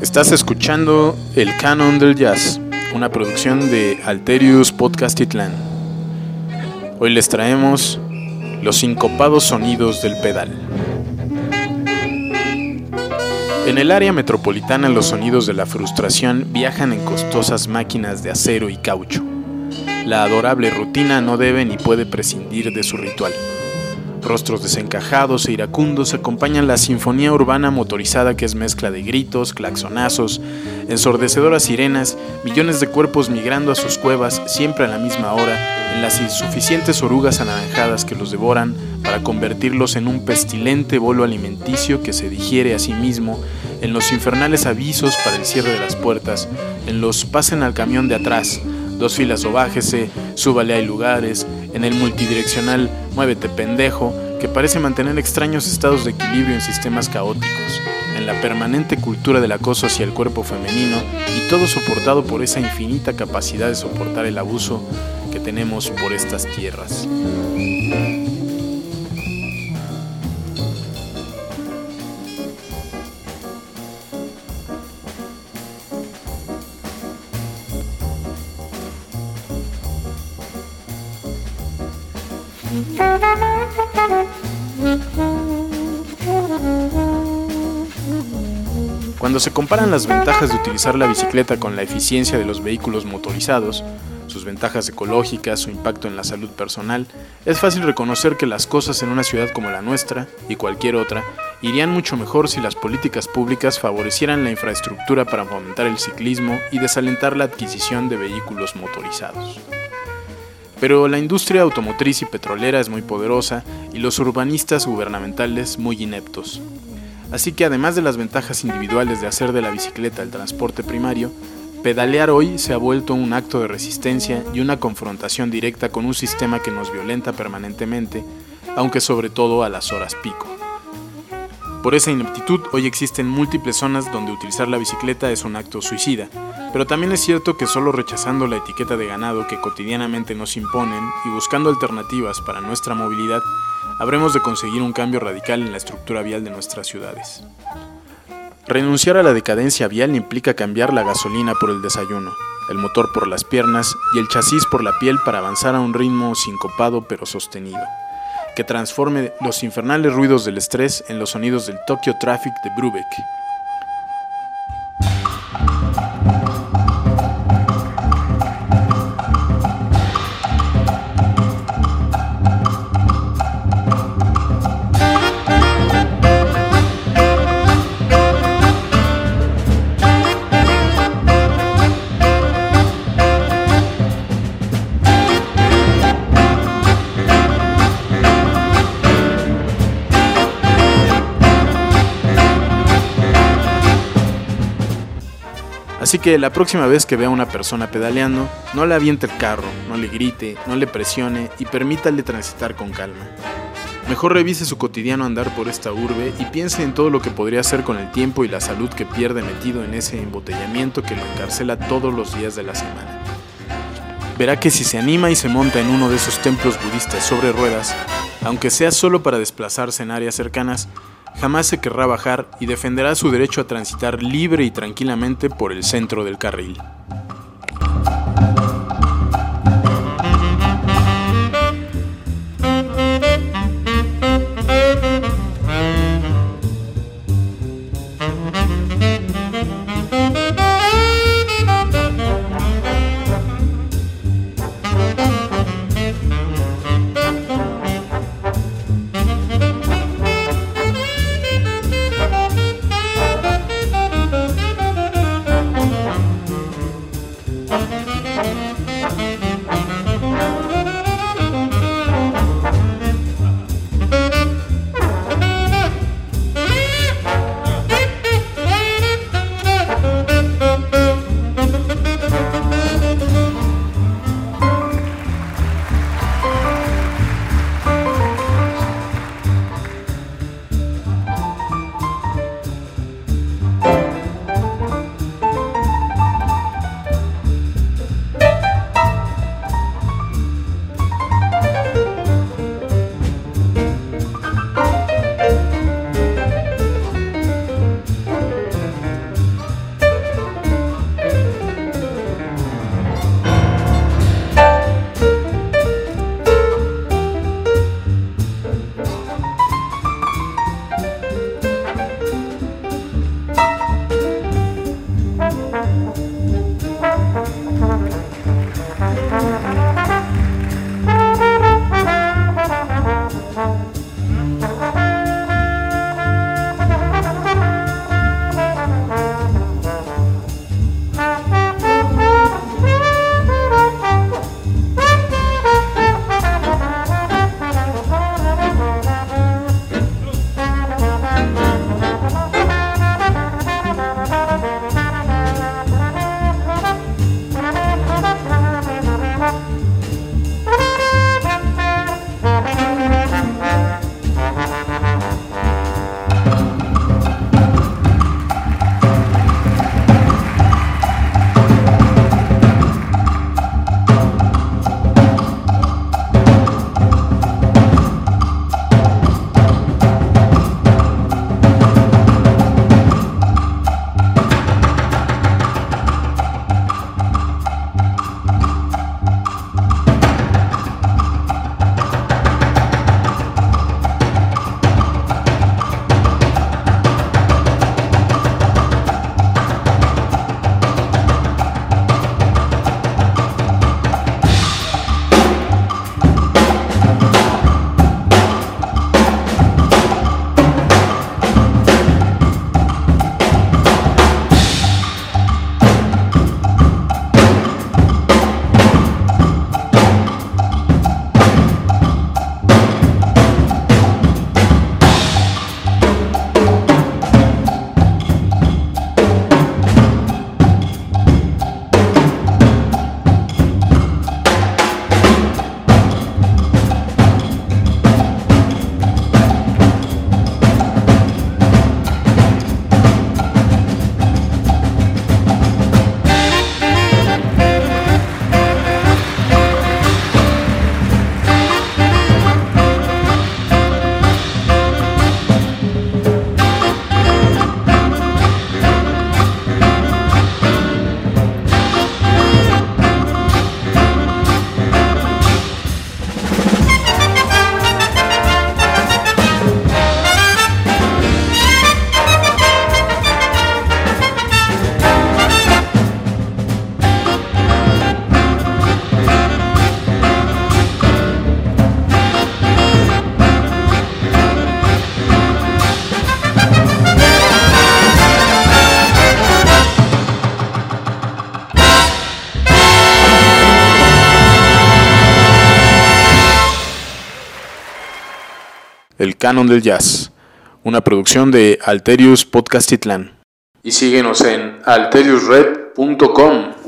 Estás escuchando El Canon del Jazz, una producción de Alterius Podcast Itlán. Hoy les traemos los sincopados sonidos del pedal. En el área metropolitana los sonidos de la frustración viajan en costosas máquinas de acero y caucho. La adorable rutina no debe ni puede prescindir de su ritual. Rostros desencajados e iracundos acompañan la sinfonía urbana motorizada que es mezcla de gritos, claxonazos, ensordecedoras sirenas, millones de cuerpos migrando a sus cuevas siempre a la misma hora, en las insuficientes orugas anaranjadas que los devoran para convertirlos en un pestilente bolo alimenticio que se digiere a sí mismo, en los infernales avisos para el cierre de las puertas, en los pasen al camión de atrás, dos filas o bájese, súbale hay lugares, en el multidireccional Muévete pendejo, que parece mantener extraños estados de equilibrio en sistemas caóticos, en la permanente cultura del acoso hacia el cuerpo femenino y todo soportado por esa infinita capacidad de soportar el abuso que tenemos por estas tierras. Cuando se comparan las ventajas de utilizar la bicicleta con la eficiencia de los vehículos motorizados, sus ventajas ecológicas, su impacto en la salud personal, es fácil reconocer que las cosas en una ciudad como la nuestra y cualquier otra irían mucho mejor si las políticas públicas favorecieran la infraestructura para fomentar el ciclismo y desalentar la adquisición de vehículos motorizados. Pero la industria automotriz y petrolera es muy poderosa y los urbanistas gubernamentales muy ineptos. Así que además de las ventajas individuales de hacer de la bicicleta el transporte primario, pedalear hoy se ha vuelto un acto de resistencia y una confrontación directa con un sistema que nos violenta permanentemente, aunque sobre todo a las horas pico. Por esa ineptitud, hoy existen múltiples zonas donde utilizar la bicicleta es un acto suicida, pero también es cierto que solo rechazando la etiqueta de ganado que cotidianamente nos imponen y buscando alternativas para nuestra movilidad, habremos de conseguir un cambio radical en la estructura vial de nuestras ciudades. Renunciar a la decadencia vial implica cambiar la gasolina por el desayuno, el motor por las piernas y el chasis por la piel para avanzar a un ritmo sincopado pero sostenido que transforme los infernales ruidos del estrés en los sonidos del Tokyo Traffic de Brubeck. Así que la próxima vez que vea a una persona pedaleando, no le aviente el carro, no le grite, no le presione y permítale transitar con calma. Mejor revise su cotidiano andar por esta urbe y piense en todo lo que podría hacer con el tiempo y la salud que pierde metido en ese embotellamiento que lo encarcela todos los días de la semana. Verá que si se anima y se monta en uno de esos templos budistas sobre ruedas, aunque sea solo para desplazarse en áreas cercanas, jamás se querrá bajar y defenderá su derecho a transitar libre y tranquilamente por el centro del carril. El Canon del Jazz, una producción de Alterius Podcastitlán. Y síguenos en alteriusred.com.